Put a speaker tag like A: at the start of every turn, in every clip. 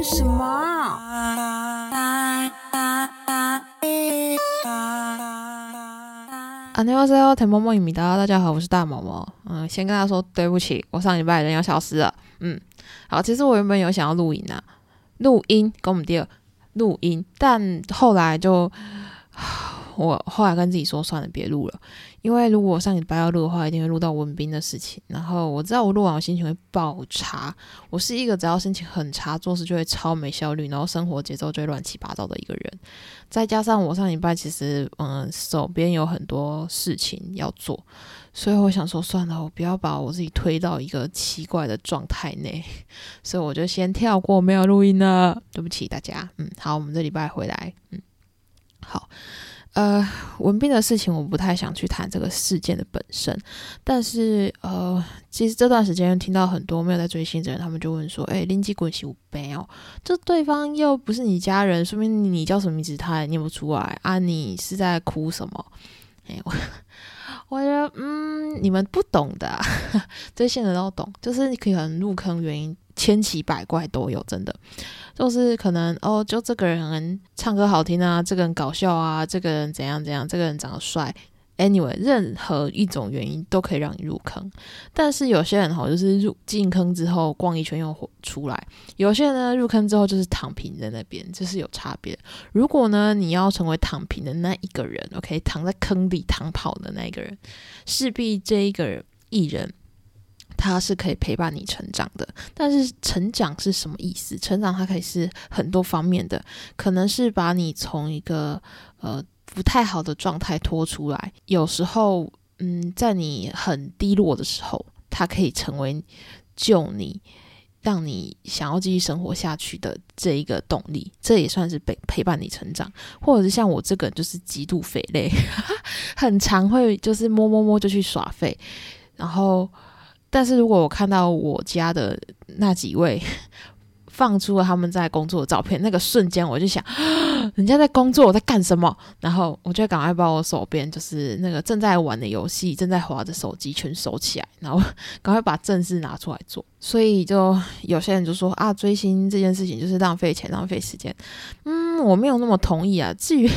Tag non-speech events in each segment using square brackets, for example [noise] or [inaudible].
A: 干什么？
B: 안녕하세요대모모입니다大家好，我是大毛毛。嗯，先跟他说对不起，我上礼拜人要消失了。嗯，好，其实我原本有想要录音啊，录音跟我们第二录音，但后来就。 我后来跟自己说，算了，别录了，因为如果上礼拜要录的话，一定会录到文斌的事情。然后我知道我录完我心情会爆差，我是一个只要心情很差，做事就会超没效率，然后生活节奏就会乱七八糟的一个人。再加上我上礼拜其实嗯手边有很多事情要做，所以我想说算了，我不要把我自己推到一个奇怪的状态内，所以我就先跳过没有录音了，对不起大家。嗯，好，我们这礼拜回来，嗯，好。呃，文斌的事情我不太想去谈这个事件的本身，但是呃，其实这段时间听到很多没有在追星的人，他们就问说：“哎，林基滚起五杯哦，这对方又不是你家人，说明你叫什么名字他也念不出来啊？你是在哭什么？”哎，我我觉得嗯，你们不懂的，追星的都懂，就是你可能入坑原因。千奇百怪都有，真的，就是可能哦，就这个人唱歌好听啊，这个人搞笑啊，这个人怎样怎样，这个人长得帅，anyway，任何一种原因都可以让你入坑。但是有些人哈，就是入进坑之后逛一圈又出来；有些人呢，入坑之后就是躺平在那边，这是有差别。如果呢，你要成为躺平的那一个人，OK，躺在坑里躺跑的那一个人，势必这一个艺人。它是可以陪伴你成长的，但是成长是什么意思？成长它可以是很多方面的，可能是把你从一个呃不太好的状态拖出来。有时候，嗯，在你很低落的时候，它可以成为救你，让你想要继续生活下去的这一个动力。这也算是陪陪伴你成长，或者是像我这个就是极度肥累，[laughs] 很常会就是摸摸摸就去耍废，然后。但是如果我看到我家的那几位 [laughs] 放出了他们在工作的照片，那个瞬间我就想，[gasps] 人家在工作，我在干什么？然后我就赶快把我手边就是那个正在玩的游戏、正在划的手机全收起来，然后 [laughs] 赶快把正事拿出来做。所以就有些人就说啊，追星这件事情就是浪费钱、浪费时间。嗯，我没有那么同意啊。至于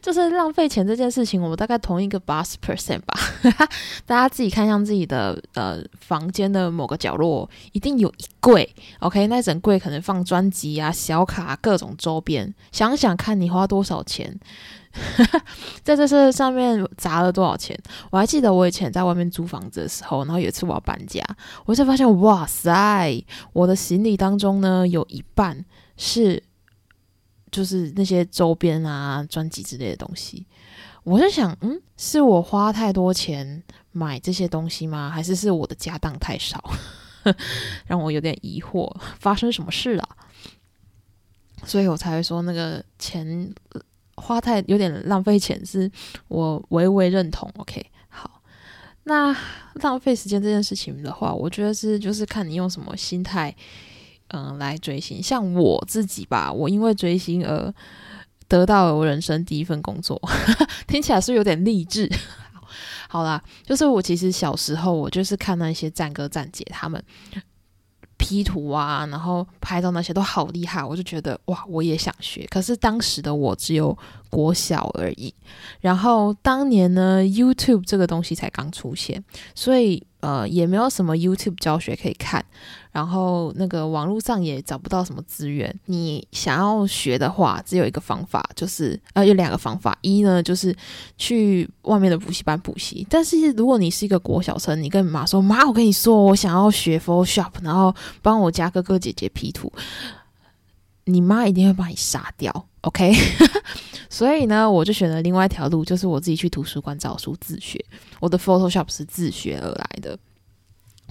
B: 就是浪费钱这件事情，我们大概同一个八十 percent 吧。[laughs] 大家自己看向自己的呃房间的某个角落，一定有一柜。OK，那整柜可能放专辑啊、小卡、各种周边。想想看你花多少钱。[laughs] 在这事上面砸了多少钱？我还记得我以前在外面租房子的时候，然后有一次我要搬家，我才发现，哇塞，我的行李当中呢，有一半是就是那些周边啊、专辑之类的东西。我在想，嗯，是我花太多钱买这些东西吗？还是是我的家当太少，[laughs] 让我有点疑惑，发生什么事了？所以我才会说那个钱。花太有点浪费钱，是我微微认同。OK，好，那浪费时间这件事情的话，我觉得是就是看你用什么心态，嗯，来追星。像我自己吧，我因为追星而得到了我人生第一份工作，[laughs] 听起来是有点励志。好啦，就是我其实小时候我就是看那些战哥战姐他们。P 图啊，然后拍照那些都好厉害，我就觉得哇，我也想学。可是当时的我只有国小而已，然后当年呢，YouTube 这个东西才刚出现，所以。呃，也没有什么 YouTube 教学可以看，然后那个网络上也找不到什么资源。你想要学的话，只有一个方法，就是呃，有两个方法。一呢，就是去外面的补习班补习。但是如果你是一个国小生，你跟妈说：“妈，我跟你说，我想要学 Photoshop，然后帮我家哥哥姐姐 P 图。”你妈一定会把你杀掉，OK？所以呢，我就选了另外一条路，就是我自己去图书馆找书自学。我的 Photoshop 是自学而来的，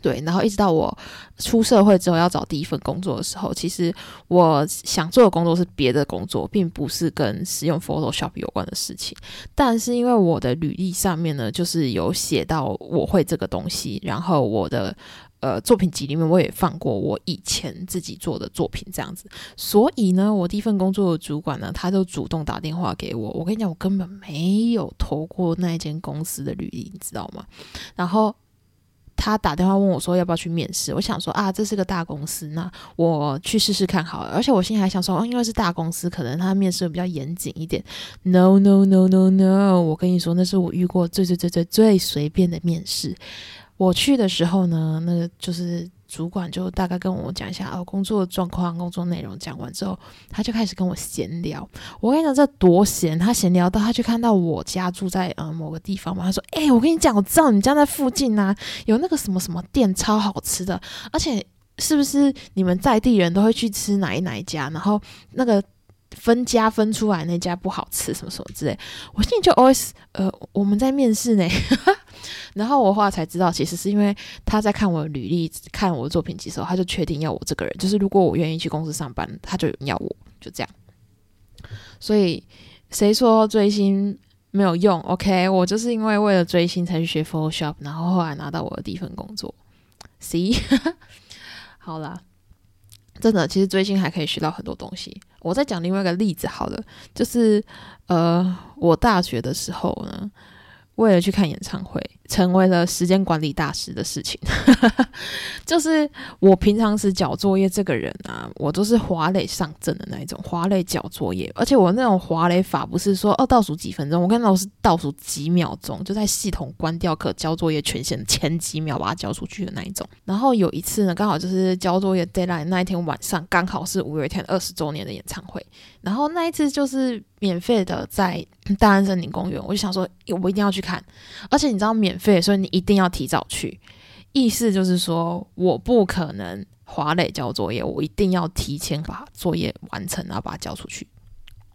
B: 对。然后一直到我出社会之后要找第一份工作的时候，其实我想做的工作是别的工作，并不是跟使用 Photoshop 有关的事情。但是因为我的履历上面呢，就是有写到我会这个东西，然后我的。呃，作品集里面我也放过我以前自己做的作品，这样子。所以呢，我第一份工作的主管呢，他就主动打电话给我。我跟你讲，我根本没有投过那间公司的履历，你知道吗？然后他打电话问我说要不要去面试，我想说啊，这是个大公司，那我去试试看好了。而且我心里还想说，哦，因为是大公司，可能他面试比较严谨一点。No no no no no，我跟你说，那是我遇过最最最最最随便的面试。我去的时候呢，那个就是。主管就大概跟我讲一下哦，工作状况、工作内容讲完之后，他就开始跟我闲聊。我跟你讲，这多闲！他闲聊到他去看到我家住在呃某个地方嘛，他说：“哎，我跟你讲，我知道你家在附近呐，有那个什么什么店超好吃的，而且是不是你们在地人都会去吃哪一哪一家？然后那个分家分出来那家不好吃，什么什么之类。”我心里就 always 呃，我们在面试呢。[laughs] 然后我后来才知道，其实是因为他在看我的履历、看我的作品集的时候，他就确定要我这个人。就是如果我愿意去公司上班，他就要我，就这样。所以谁说追星没有用？OK，我就是因为为了追星才去学 Photoshop，然后后来拿到我的第一份工作。C，[laughs] 好啦，真的，其实追星还可以学到很多东西。我再讲另外一个例子，好了，就是呃，我大学的时候呢。为了去看演唱会，成为了时间管理大师的事情。[laughs] 就是我平常时交作业这个人啊，我都是华磊上阵的那一种，华磊交作业。而且我那种华磊法不是说哦倒数几分钟，我跟老师倒数几秒钟，就在系统关掉可交作业权限前几秒把它交出去的那一种。然后有一次呢，刚好就是交作业 deadline 那一天晚上，刚好是五月天二十周年的演唱会。然后那一次就是免费的，在大安森林公园，我就想说，我一定要去看。而且你知道免费，所以你一定要提早去。意思就是说，我不可能华磊交作业，我一定要提前把作业完成，然后把它交出去。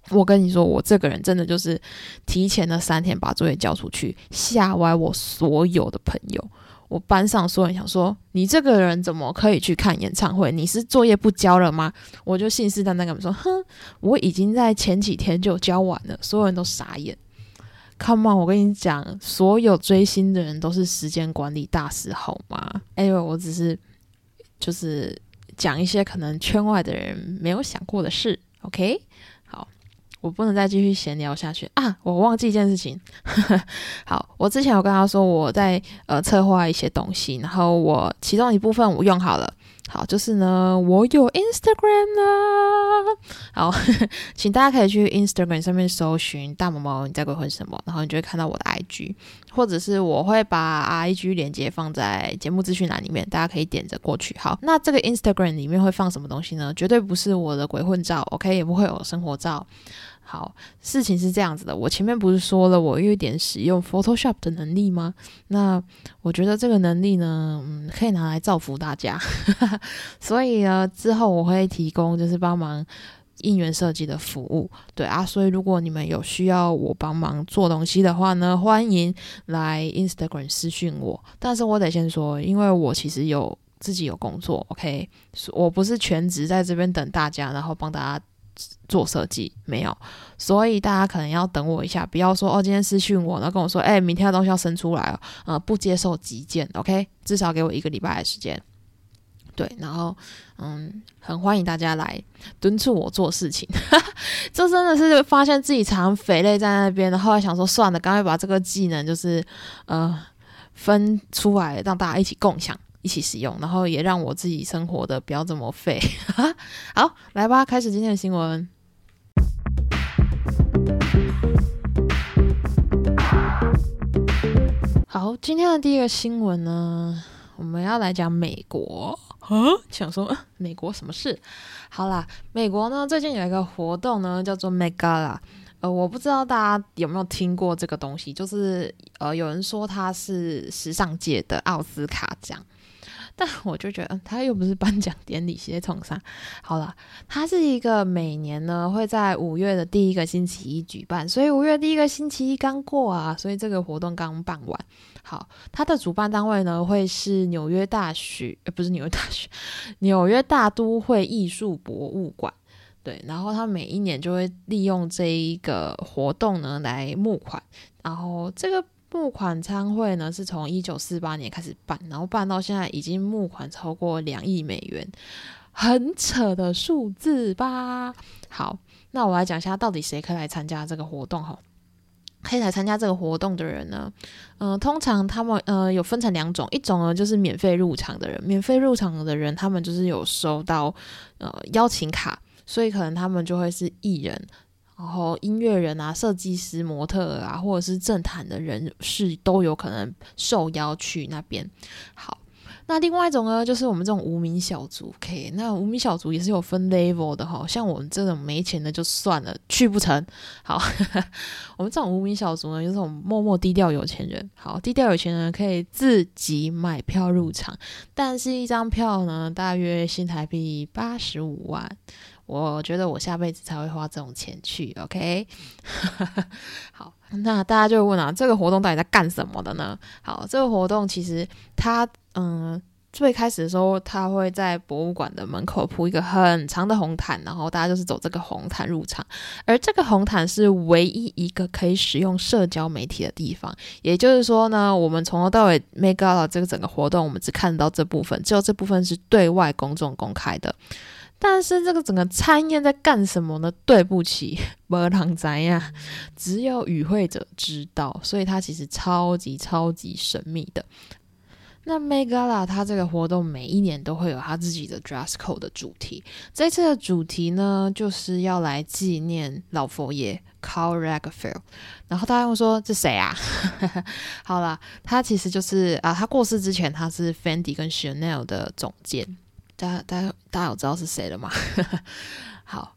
B: 我跟你说，我这个人真的就是提前了三天把作业交出去，吓歪我所有的朋友。我班上所有人想说，你这个人怎么可以去看演唱会？你是作业不交了吗？我就信誓旦旦跟他们说，哼，我已经在前几天就交完了。所有人都傻眼。Come on，我跟你讲，所有追星的人都是时间管理大师，好吗？哎呦，我只是就是讲一些可能圈外的人没有想过的事。OK 好。我不能再继续闲聊下去啊！我忘记一件事情。[laughs] 好，我之前有跟他说我在呃策划一些东西，然后我其中一部分我用好了。好，就是呢，我有 Instagram 啦。好，[laughs] 请大家可以去 Instagram 上面搜寻“大毛毛你在鬼混什么”，然后你就会看到我的 IG，或者是我会把 IG 链接放在节目资讯栏里面，大家可以点着过去。好，那这个 Instagram 里面会放什么东西呢？绝对不是我的鬼混照，OK，也不会有生活照。好，事情是这样子的，我前面不是说了我有一点使用 Photoshop 的能力吗？那我觉得这个能力呢，嗯，可以拿来造福大家，[laughs] 所以呢，之后我会提供就是帮忙应援设计的服务，对啊，所以如果你们有需要我帮忙做东西的话呢，欢迎来 Instagram 私讯我，但是我得先说，因为我其实有自己有工作，OK，我不是全职在这边等大家，然后帮大家。做设计没有，所以大家可能要等我一下，不要说哦，今天私讯我，然后跟我说，哎，明天的东西要生出来了，呃，不接受急件，OK，至少给我一个礼拜的时间。对，然后嗯，很欢迎大家来敦促我做事情，[laughs] 这真的是发现自己常肥累在那边，然后来想说算了，赶快把这个技能就是呃分出来，让大家一起共享。一起使用，然后也让我自己生活的不要这么废。[laughs] 好，来吧，开始今天的新闻。好，今天的第一个新闻呢，我们要来讲美国。啊，想说美国什么事？好啦，美国呢最近有一个活动呢，叫做 Megala。呃，我不知道大家有没有听过这个东西，就是呃，有人说它是时尚界的奥斯卡奖。但我就觉得，他又不是颁奖典礼，写崇上。好了，它是一个每年呢会在五月的第一个星期一举办，所以五月第一个星期一刚过啊，所以这个活动刚办完。好，它的主办单位呢会是纽约大学，呃，不是纽约大学，[laughs] 纽约大都会艺术博物馆。对，然后他每一年就会利用这一个活动呢来募款，然后这个。募款参会呢，是从一九四八年开始办，然后办到现在已经募款超过两亿美元，很扯的数字吧？好，那我来讲一下到底谁可以来参加这个活动哈。可以来参加这个活动的人呢，嗯，通常他们呃有分成两种，一种呢就是免费入场的人，免费入场的人他们就是有收到呃邀请卡，所以可能他们就会是艺人，然后音乐人啊、设计师、模特啊，或者是政坛的人士都有可能受邀去那边。好。那另外一种呢，就是我们这种无名小卒，OK？那无名小卒也是有分 level 的哈，像我们这种没钱的就算了，去不成。好，我们这种无名小卒呢，就是我们默默低调有钱人。好，低调有钱人可以自己买票入场，但是一张票呢，大约新台币八十五万。我觉得我下辈子才会花这种钱去，OK？[laughs] 好，那大家就问啊，这个活动到底在干什么的呢？好，这个活动其实它，嗯，最开始的时候，它会在博物馆的门口铺一个很长的红毯，然后大家就是走这个红毯入场。而这个红毯是唯一一个可以使用社交媒体的地方，也就是说呢，我们从头到尾 make up 这个整个活动，我们只看到这部分，只有这部分是对外公众公开的。但是这个整个参宴在干什么呢？对不起，[laughs] 没人知呀，只有与会者知道，所以它其实超级超级神秘的。那 Megala 它这个活动每一年都会有它自己的 dress code 的主题，这次的主题呢就是要来纪念老佛爷 Carl r a g e r f e l d。然后大家会说这谁啊？[laughs] 好啦，他其实就是啊，他过世之前他是 Fendi 跟 Chanel 的总监。大家、大家、大家有知道是谁了吗？[laughs] 好，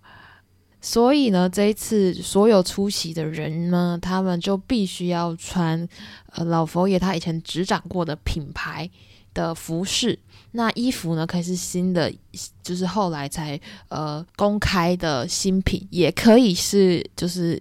B: 所以呢，这一次所有出席的人呢，他们就必须要穿呃老佛爷他以前执掌过的品牌的服饰。那衣服呢，可以是新的，就是后来才呃公开的新品，也可以是就是。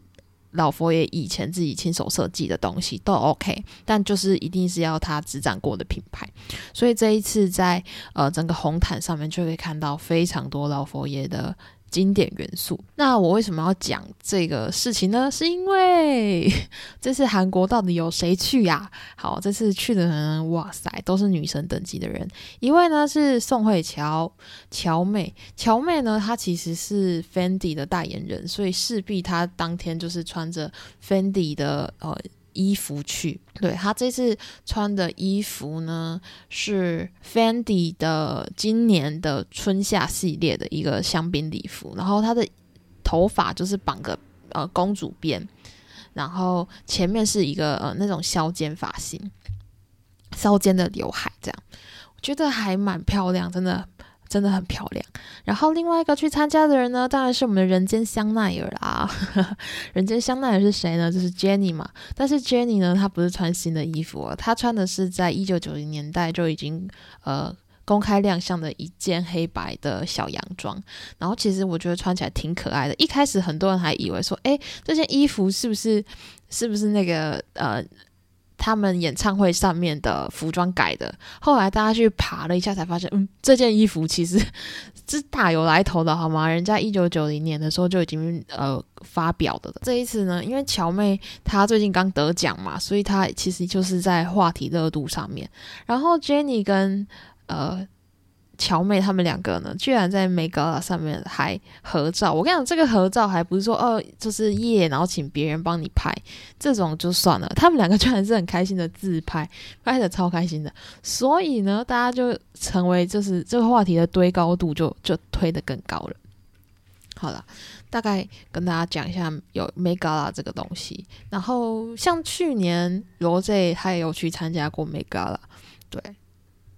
B: 老佛爷以前自己亲手设计的东西都 OK，但就是一定是要他执掌过的品牌，所以这一次在呃整个红毯上面就可以看到非常多老佛爷的。经典元素。那我为什么要讲这个事情呢？是因为这次韩国到底有谁去呀？好，这次去的人，哇塞，都是女神等级的人。一位呢是宋慧乔，乔妹。乔妹呢，她其实是 Fendi 的代言人，所以势必她当天就是穿着 Fendi 的呃。衣服去，对他这次穿的衣服呢是 Fendi 的今年的春夏系列的一个香槟礼服，然后他的头发就是绑个呃公主辫，然后前面是一个呃那种削尖发型，削尖的刘海，这样。我觉得还蛮漂亮，真的。真的很漂亮。然后另外一个去参加的人呢，当然是我们的人间香奈儿啦。[laughs] 人间香奈儿是谁呢？就是 Jenny 嘛。但是 Jenny 呢，她不是穿新的衣服，她穿的是在一九九零年代就已经呃公开亮相的一件黑白的小洋装。然后其实我觉得穿起来挺可爱的。一开始很多人还以为说，哎，这件衣服是不是是不是那个呃。他们演唱会上面的服装改的，后来大家去爬了一下，才发现，嗯，这件衣服其实 [laughs] 是大有来头的，好吗？人家一九九零年的时候就已经呃发表的了。这一次呢，因为乔妹她最近刚得奖嘛，所以她其实就是在话题热度上面。然后 Jenny 跟呃。乔妹他们两个呢，居然在 Mega 上面还合照。我跟你讲，这个合照还不是说哦，就是耶，然后请别人帮你拍，这种就算了。他们两个居然是很开心的自拍，拍的超开心的。所以呢，大家就成为就是这个话题的堆高度就就推得更高了。好了，大概跟大家讲一下有 Mega 这个东西。然后像去年罗 Z 他也有去参加过 Megala，对，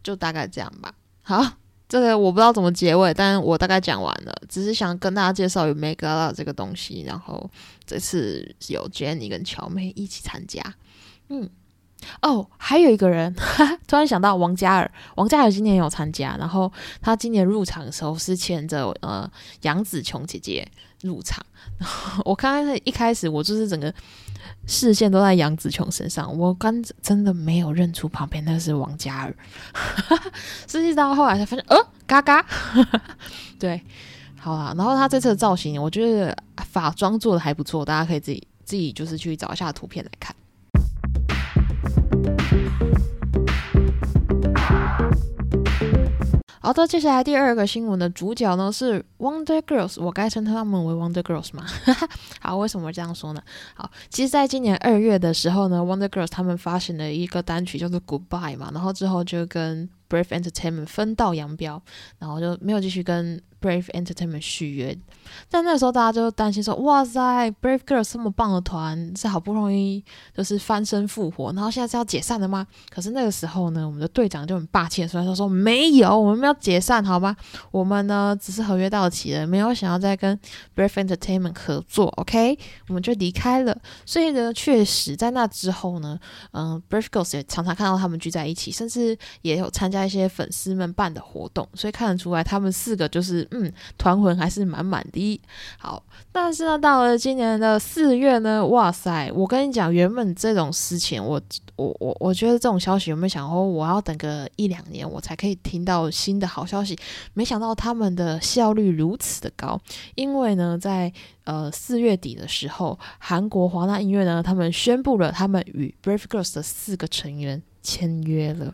B: 就大概这样吧。好。这个我不知道怎么结尾，但我大概讲完了，只是想跟大家介绍有 Make Up 这个东西，然后这次有 Jenny 跟乔妹一起参加，嗯，哦，还有一个人，[laughs] 突然想到王嘉尔，王嘉尔今年有参加，然后他今年入场的时候是牵着呃杨紫琼姐姐。入场，我刚开始一开始我就是整个。视线都在杨紫琼身上，我刚真的没有认出旁边那个是王嘉尔，[laughs] 实际到后来才发现，呃，嘎嘎，[laughs] 对，好啦，然后他这次的造型，我觉得法妆做的还不错，大家可以自己自己就是去找一下图片来看。好的，接下来第二个新闻的主角呢是 Wonder Girls，我该称他们为 Wonder Girls 吗？[laughs] 好，为什么这样说呢？好，其实，在今年二月的时候呢，Wonder Girls 他们发行了一个单曲叫做 Goodbye 嘛，然后之后就跟 Brave Entertainment 分道扬镳，然后就没有继续跟 Brave Entertainment 续约。但那个时候大家就担心说：“哇塞，Brave Girls 这么棒的团，是好不容易就是翻身复活，然后现在是要解散的吗？”可是那个时候呢，我们的队长就很霸气的说：“说没有，我们没有解散，好吗？我们呢只是合约到期了，没有想要再跟 Brave Entertainment 合作，OK？我们就离开了。所以呢，确实在那之后呢，嗯，Brave Girls 也常常看到他们聚在一起，甚至也有参加。”在一些粉丝们办的活动，所以看得出来他们四个就是嗯团魂还是满满的。好，但是呢，到了今年的四月呢，哇塞！我跟你讲，原本这种事情，我我我我觉得这种消息有没有想过，我要等个一两年我才可以听到新的好消息？没想到他们的效率如此的高，因为呢，在呃四月底的时候，韩国华纳音乐呢，他们宣布了他们与 Brave Girls 的四个成员签约了。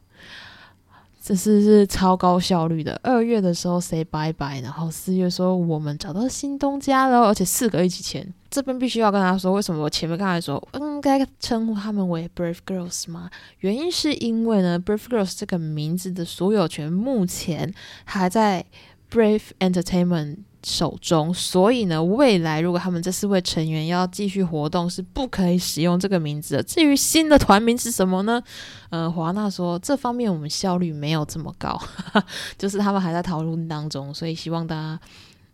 B: 这是是超高效率的。二月的时候 say bye bye，，然后四月说我们找到新东家了，而且四个一起签。这边必须要跟他说，为什么我前面刚才说应该称呼他们为 Brave Girls 吗？原因是因为呢，Brave Girls 这个名字的所有权目前还在 Brave Entertainment。手中，所以呢，未来如果他们这四位成员要继续活动，是不可以使用这个名字的。至于新的团名是什么呢？呃，华纳说这方面我们效率没有这么高，[laughs] 就是他们还在讨论当中，所以希望大家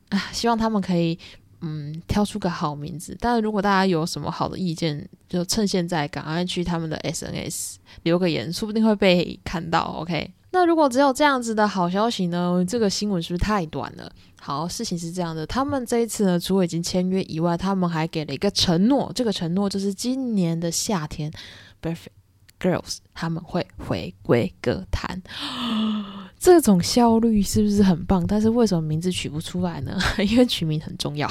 B: 啊，希望他们可以嗯挑出个好名字。但是如果大家有什么好的意见，就趁现在赶快去他们的 SNS 留个言，说不定会被看到。OK。那如果只有这样子的好消息呢？这个新闻是不是太短了？好，事情是这样的，他们这一次呢，除了已经签约以外，他们还给了一个承诺，这个承诺就是今年的夏天，Perfect Girls 他们会回归歌坛。[gasps] 这种效率是不是很棒？但是为什么名字取不出来呢？[laughs] 因为取名很重要。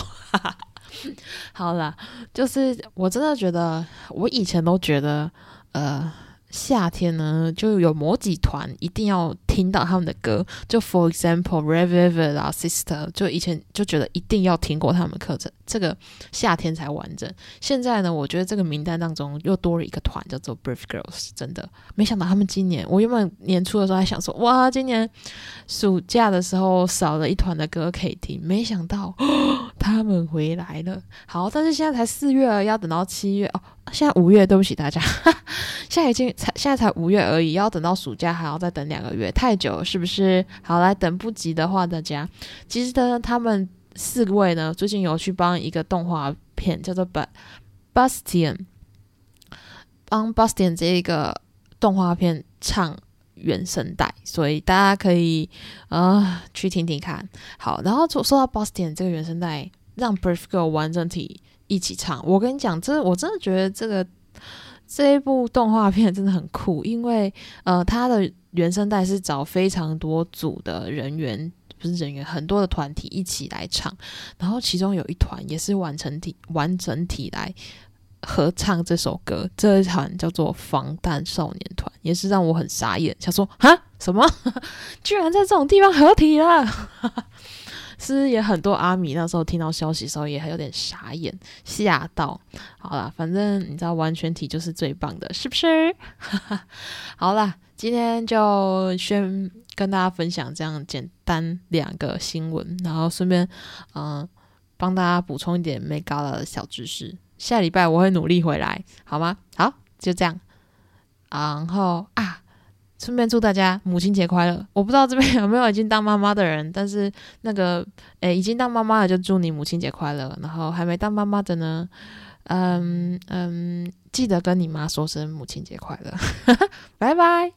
B: [laughs] 好了，就是我真的觉得，我以前都觉得，呃。夏天呢，就有某几团一定要听到他们的歌，就 For example, Red Velvet 啊，Sister，就以前就觉得一定要听过他们课程，这个夏天才完整。现在呢，我觉得这个名单当中又多了一个团，叫做 Brave Girls，真的。没想到他们今年，我原本年初的时候还想说，哇，今年暑假的时候少了一团的歌可以听，没想到他们回来了。好，但是现在才四月，要等到七月哦。现在五月，对不起大家，[laughs] 现在已经才现在才五月而已，要等到暑假还要再等两个月，太久是不是？好来，等不及的话，大家其实呢，他们四位呢，最近有去帮一个动画片叫做《Bastian》，帮 Bastian 这一个动画片唱原声带，所以大家可以啊去听听看。好，然后说说到 Boston 这个原声带，让 Brave Girl 完整体。一起唱，我跟你讲，这我真的觉得这个这一部动画片真的很酷，因为呃，它的原声带是找非常多组的人员，不是人员，很多的团体一起来唱，然后其中有一团也是完成体完整体来合唱这首歌，这一团叫做防弹少年团，也是让我很傻眼，想说啊，什么 [laughs] 居然在这种地方合体了。[laughs] 是也很多阿米那时候听到消息时候也还有点傻眼吓到。好了，反正你知道完全体就是最棒的，是不是？[laughs] 好啦，今天就先跟大家分享这样简单两个新闻，然后顺便嗯帮大家补充一点没高的小知识。下礼拜我会努力回来，好吗？好，就这样。然后啊。顺便祝大家母亲节快乐！我不知道这边有没有已经当妈妈的人，但是那个诶，已经当妈妈了就祝你母亲节快乐。然后还没当妈妈的呢，嗯嗯，记得跟你妈说声母亲节快乐，[laughs] 拜拜。